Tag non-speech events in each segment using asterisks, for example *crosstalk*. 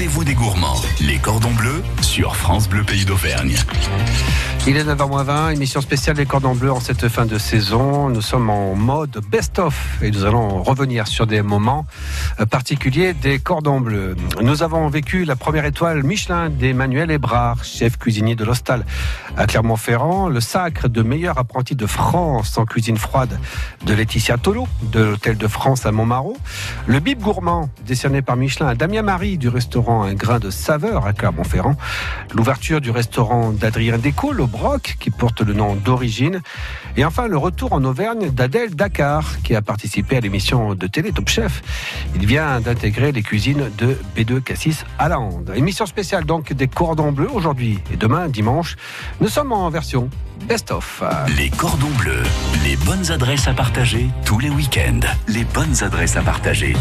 rendez-vous des gourmands. Les cordons bleus sur France Bleu Pays d'Auvergne. Il est 9h20, émission spéciale des cordons bleus en cette fin de saison. Nous sommes en mode best-of et nous allons revenir sur des moments euh, particuliers des cordons bleus. Nous avons vécu la première étoile Michelin d'Emmanuel Ebrard, chef cuisinier de l'Hostal à Clermont-Ferrand, le sacre de meilleur apprenti de France en cuisine froide de Laetitia Tolo de l'Hôtel de France à Montmarot, le bib gourmand décerné par Michelin à Damien Marie du restaurant Un grain de saveur à Clermont-Ferrand, l'ouverture du restaurant d'Adrien Découle au Broc qui porte le nom d'origine, et enfin le retour en Auvergne d'Adèle Dakar qui a participé à l'émission de télé Top Chef. Il vient d'intégrer les cuisines de B2 Cassis à la. Émission spéciale donc des cordons bleus aujourd'hui et demain dimanche. Nous sommes en version best-of. Les cordons bleus, les bonnes adresses à partager tous les week-ends. Les bonnes adresses à partager.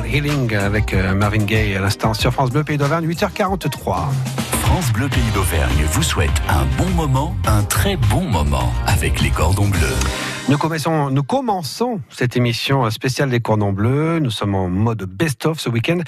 Healing avec euh, Marvin Gaye à l'instant sur France Bleu Pays d'Auvergne, 8h43. France Bleu Pays d'Auvergne vous souhaite un bon moment, un très bon moment avec les cordons bleus. Nous commençons, cette émission spéciale des Cordons Bleus. Nous sommes en mode best-of ce week-end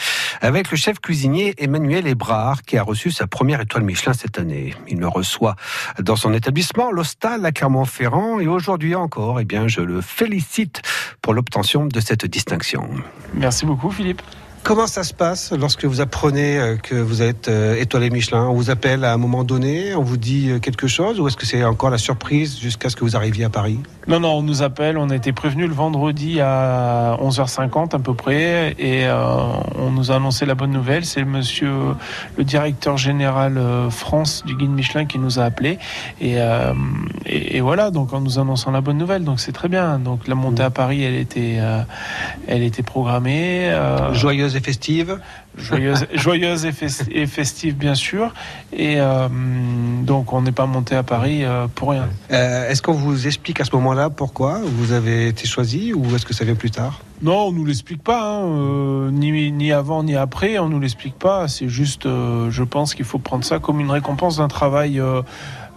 avec le chef cuisinier Emmanuel Ebrard qui a reçu sa première étoile Michelin cette année. Il le reçoit dans son établissement, l'Hostal à Clermont-Ferrand et aujourd'hui encore, eh bien, je le félicite pour l'obtention de cette distinction. Merci beaucoup Philippe. Comment ça se passe lorsque vous apprenez euh, que vous êtes euh, étoilé Michelin? On vous appelle à un moment donné, on vous dit euh, quelque chose ou est-ce que c'est encore la surprise jusqu'à ce que vous arriviez à Paris? Non, non, on nous appelle, on a été prévenu le vendredi à 11h50 à peu près et on nous a annoncé la bonne nouvelle. C'est monsieur le directeur général France du guide Michelin qui nous a appelé et, et, voilà, donc en nous annonçant la bonne nouvelle, donc c'est très bien. Donc la montée à Paris, elle était, elle était programmée. Joyeuse et festive. Joyeuse, *laughs* et, festive, bien sûr. Et euh, donc, on n'est pas monté à Paris euh, pour rien. Euh, est-ce qu'on vous explique à ce moment-là pourquoi vous avez été choisi ou est-ce que ça vient plus tard? Non, on nous l'explique pas. Hein. ni, ni, avant ni après, on nous l'explique pas. C'est juste, je pense qu'il faut prendre ça comme une récompense d'un travail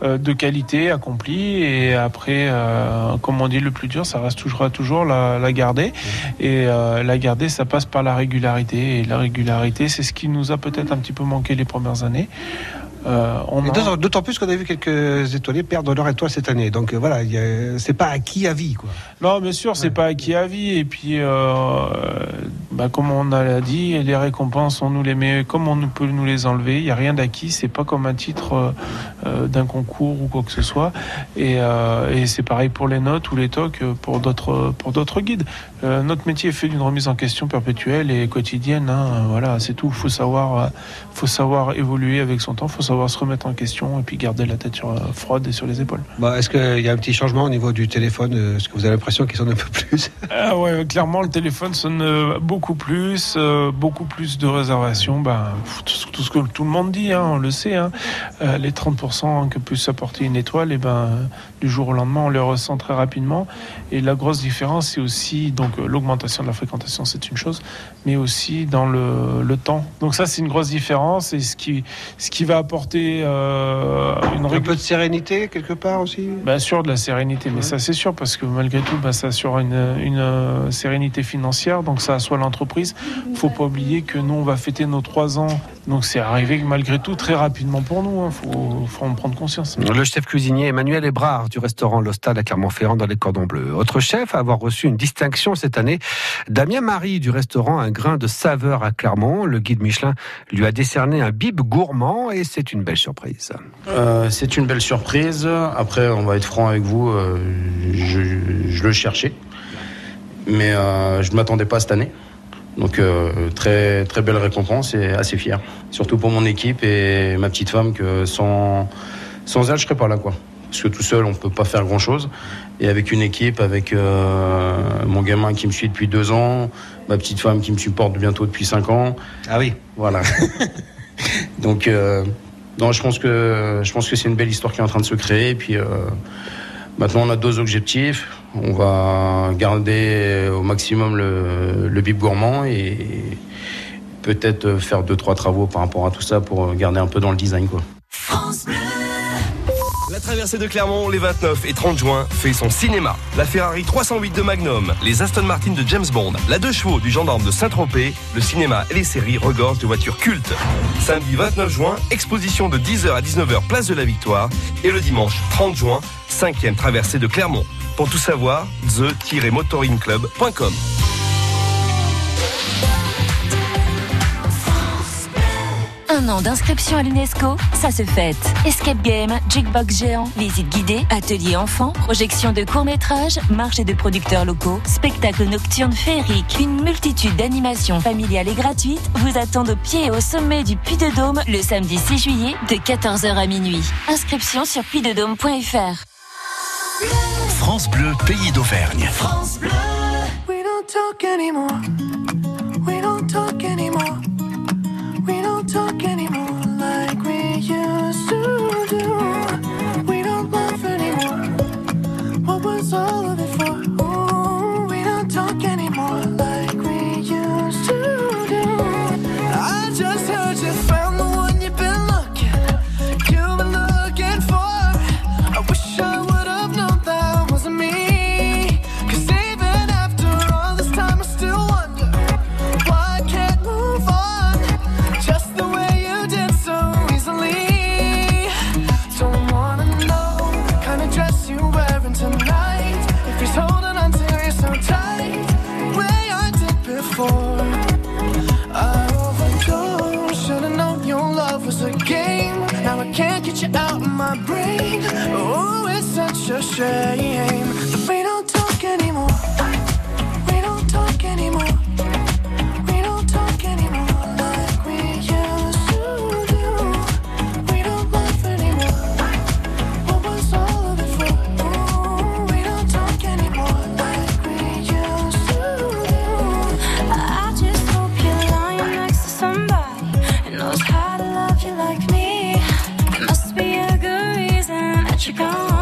de qualité accomplie et après euh, comme on dit le plus dur ça reste toujours toujours la, la garder. Et euh, la garder ça passe par la régularité. Et la régularité c'est ce qui nous a peut-être un petit peu manqué les premières années euh, d'autant plus qu'on a vu quelques étoilés perdre leur étoile cette année. Donc euh, voilà, c'est pas acquis à vie. Quoi. Non, bien sûr, c'est pas acquis à vie. Et puis, euh, bah, comme on a dit, les récompenses, on nous les met comme on peut nous les enlever. Il n'y a rien d'acquis. C'est pas comme un titre d'un concours ou quoi que ce soit. Et, c'est pareil pour les notes ou les tocs pour d'autres pour guides. notre métier est fait d'une remise en question perpétuelle et quotidienne. Hein. voilà, c'est tout. Faut savoir, faut savoir évoluer avec son temps. Faut savoir se remettre en question et puis garder la tête sur, euh, froide et sur les épaules. Bah, Est-ce qu'il y a un petit changement au niveau du téléphone euh, Est-ce que vous avez l'impression qu'il sonne un peu plus? *laughs* Ah ouais, Clairement, le téléphone sonne euh, beaucoup plus, beaucoup plus de réservations. Bah, tout, ce que tout le monde dit, hein, on le sait. Hein. les 30% que puisse apporter une étoile, et eh ben, du jour au lendemain, on les ressent très rapidement. Et la grosse différence, c'est aussi donc l'augmentation de la fréquentation, c'est une chose, mais aussi dans le, le temps. Donc ça, c'est une grosse différence et ce qui, ce qui va apporter euh, une un peu de sérénité quelque part aussi? Bien sûr de la sérénité, mais ça c'est sûr parce que malgré tout, bah, ça assure une, une euh, sérénité financière, donc ça assoit l'entreprise. Faut pas oublier que nous on va fêter nos trois ans, donc c'est arrivé malgré tout très rapidement pour nous. Il hein. faut, faut, en prendre conscience. Le chef cuisinier Emmanuel Ebrard du restaurant L'Hostal à Clermont-Ferrand dans les Cordons Bleus. Autre chef à avoir reçu une distinction cette année, Damien Marie du restaurant Un Grain de Saveur à Clermont. Le guide Michelin lui a décerné un bib gourmand et c'est une belle surprise. Euh, c'est une belle surprise. Après, on va être franc avec vous, euh, je, le cherchais, mais euh, je ne m'attendais pas cette année. Donc très très belle récompense et assez fier. Surtout pour mon équipe et ma petite femme que sans sans elle je serais pas là quoi. Parce que tout seul on peut pas faire grand chose. Et avec une équipe, avec mon gamin qui me suit depuis deux ans, ma petite femme qui me supporte bientôt depuis cinq ans. Ah oui. Voilà. *laughs* Donc non, je pense que je pense que c'est une belle histoire qui est en train de se créer. Et puis euh, maintenant, on a deux objectifs. On va garder au maximum le, le bib gourmand et peut-être faire deux trois travaux par rapport à tout ça pour garder un peu dans le design, quoi. La traversée de Clermont les 29 et 30 juin fait son cinéma. La Ferrari 308 de Magnum, les Aston Martin de James Bond, la deux chevaux du gendarme de Saint-Tropez, le cinéma et les séries regorgent de voitures cultes. Samedi 29 juin, exposition de 10h à 19h place de la Victoire et le dimanche 30 juin, cinquième traversée de Clermont. Pour tout savoir, the-motoringclub.com. Un an d'inscription à l'UNESCO, ça se fête. Escape game, jukebox géant, visite guidée, atelier enfants, projection de courts-métrages, marché de producteurs locaux, spectacle nocturne féerique, une multitude d'animations familiales et gratuites vous attendent au pied et au sommet du Puy de Dôme le samedi 6 juillet de 14h à minuit. Inscription sur puydedôme.fr. France Bleu, pays d'Auvergne. France Bleu. We don't talk anymore. Out my brain. Oh, it's such a shame that we don't talk anymore. let you go.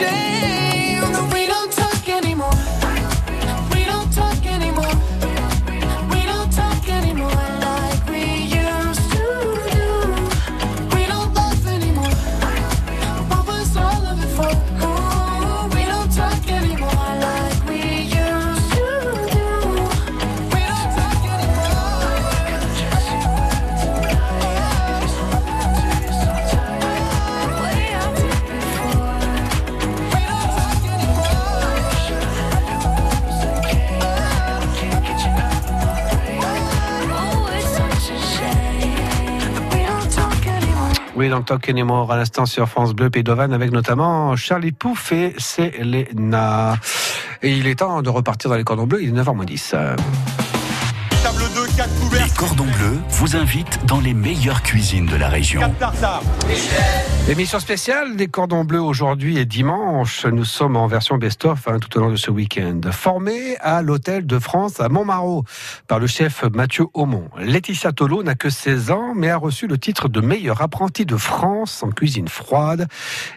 change. Oui, dans le Talk Anymore, à l'instant sur France Bleu, d'Auvergne, avec notamment Charlie Pouf et Selena. Et il est temps de repartir dans les cordons bleus, il est 9h10. Les Cordons Bleus vous invitent dans les meilleures cuisines de la région. 4 tartares. Émission spéciale des cordons bleus aujourd'hui et dimanche. Nous sommes en version best-of hein, tout au long de ce week-end. Formé à l'hôtel de France à Montmarot par le chef Mathieu Aumont. Laetitia Tolo n'a que 16 ans mais a reçu le titre de meilleure apprentie de France en cuisine froide.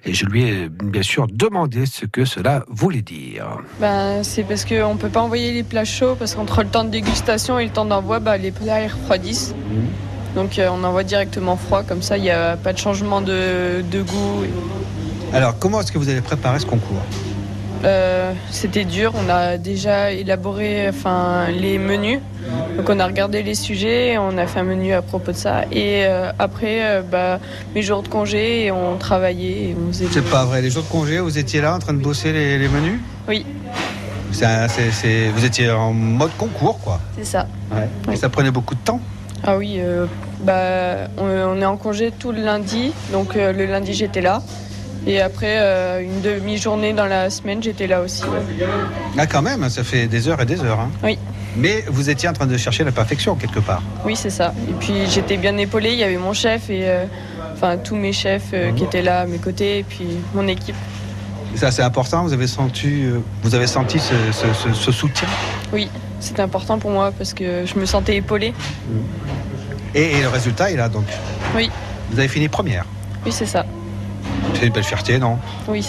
Et je lui ai bien sûr demandé ce que cela voulait dire. Ben, c'est parce qu'on ne peut pas envoyer les plats chauds parce qu'entre le temps de dégustation et le temps d'envoi, bah, les plats ils refroidissent. Donc euh, on envoie directement froid, comme ça il n'y a pas de changement de, de goût. Alors, comment est-ce que vous avez préparé ce concours Euh, C'était dur, on a déjà élaboré enfin, les menus. Donc on a regardé les sujets, on a fait un menu à propos de ça. Et euh, après, euh, bah, mes jours de congé, on travaillait et on faisait... C'est pas vrai. Les jours de congé, vous étiez là en train de bosser les, les menus? Oui, C'est- c'est- Vous étiez en mode concours, quoi. c'est ça. Et ça prenait beaucoup de temps? Ah oui, euh, bah, on, on est en congé tout le lundi, donc euh, le lundi j'étais là. Et après, euh, une demi-journée dans la semaine, j'étais là aussi. Ah, quand même, ça fait des heures et des heures. hein. Oui. Mais vous étiez en train de chercher la perfection, quelque part. Oui, c'est ça. Et puis j'étais bien épaulée, il y avait mon chef et euh, enfin tous mes chefs euh, qui étaient là à mes côtés, et puis mon équipe. Et ça, c'est important. Vous avez senti, euh, vous avez senti ce, ce- ce- ce soutien? Oui, c'était important pour moi parce que je me sentais épaulée. Et, et le résultat est là, donc? Oui. Vous avez fini première? Oui, c'est ça. C'est une belle fierté, non? Oui,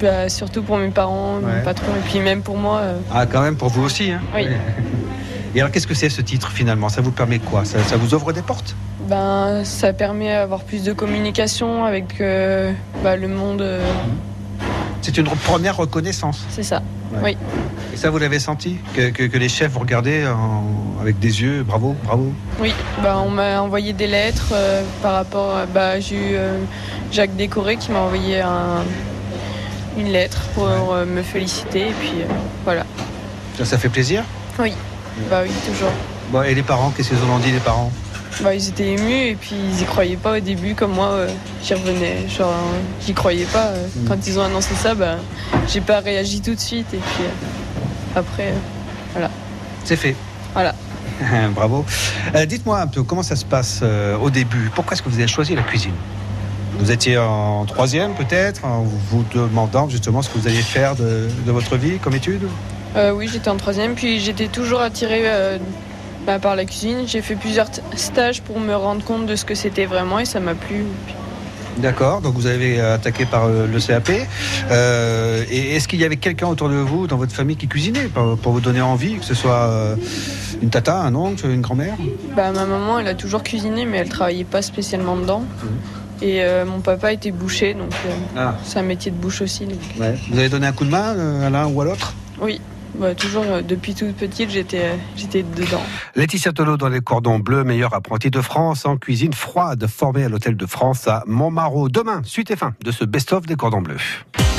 bah, surtout pour mes parents, Ouais. mon patron, et puis même pour moi. euh, Ah, quand même, pour vous aussi. hein? Oui. *laughs* Et alors, qu'est-ce que c'est ce titre finalement? Ça vous permet quoi? Ça, ça vous ouvre des portes? Ben, ça permet d'avoir plus de communication avec euh, bah, le monde. euh, C'est une première reconnaissance. C'est ça. Ouais. Oui. Et ça, vous l'avez senti que, que- que les chefs vous regardaient en- avec des yeux, bravo, bravo. Oui, bah, on m'a envoyé des lettres euh, par rapport. à- Bah, j'ai eu euh, Jacques Décoré qui m'a envoyé un- une lettre pour euh, me féliciter. Et puis voilà. Ça, ça fait plaisir. Oui, bah oui, toujours. Bon, et les parents, qu'est-ce qu'ils en ont dit, les parents? Bah, ils étaient émus et puis ils y croyaient pas au début comme moi. euh, j'y revenais, genre euh, j'y croyais pas. euh. Mm. Quand ils ont annoncé ça, bah, j'ai pas réagi tout de suite et puis euh, après, euh, C'est fait. voilà. *laughs* Bravo. Dites-moi un peu comment ça se passe au début? Pourquoi est-ce que vous avez choisi la cuisine? Vous étiez en troisième peut-être, en vous demandant justement ce que vous alliez faire de, de votre vie comme étude? Oui, j'étais en troisième, puis j'étais toujours attirée bah, par la cuisine. J'ai fait plusieurs stages pour me rendre compte de ce que c'était vraiment et ça m'a plu. D'accord, donc vous avez attaqué par euh, le CAP. Euh, et est-ce qu'il y avait quelqu'un autour de vous, dans votre famille, qui cuisinait pour, vous donner envie, que ce soit euh, une tata, un oncle, une grand-mère? Bah, ma maman, elle a toujours cuisiné, mais elle travaillait pas spécialement dedans. Et euh, mon papa était boucher, donc euh, Ah. c'est un métier de bouche aussi. donc, Vous avez donné un coup de main euh, à l'un ou à l'autre? Oui, toujours euh, depuis toute petite, j'étais euh, j'étais dedans. Laetitia Tolo dans les cordons bleus, meilleure apprentie de France en cuisine froide, formée à l'Hôtel de France à Montmarot. Demain, suite et fin de ce best-of des cordons bleus.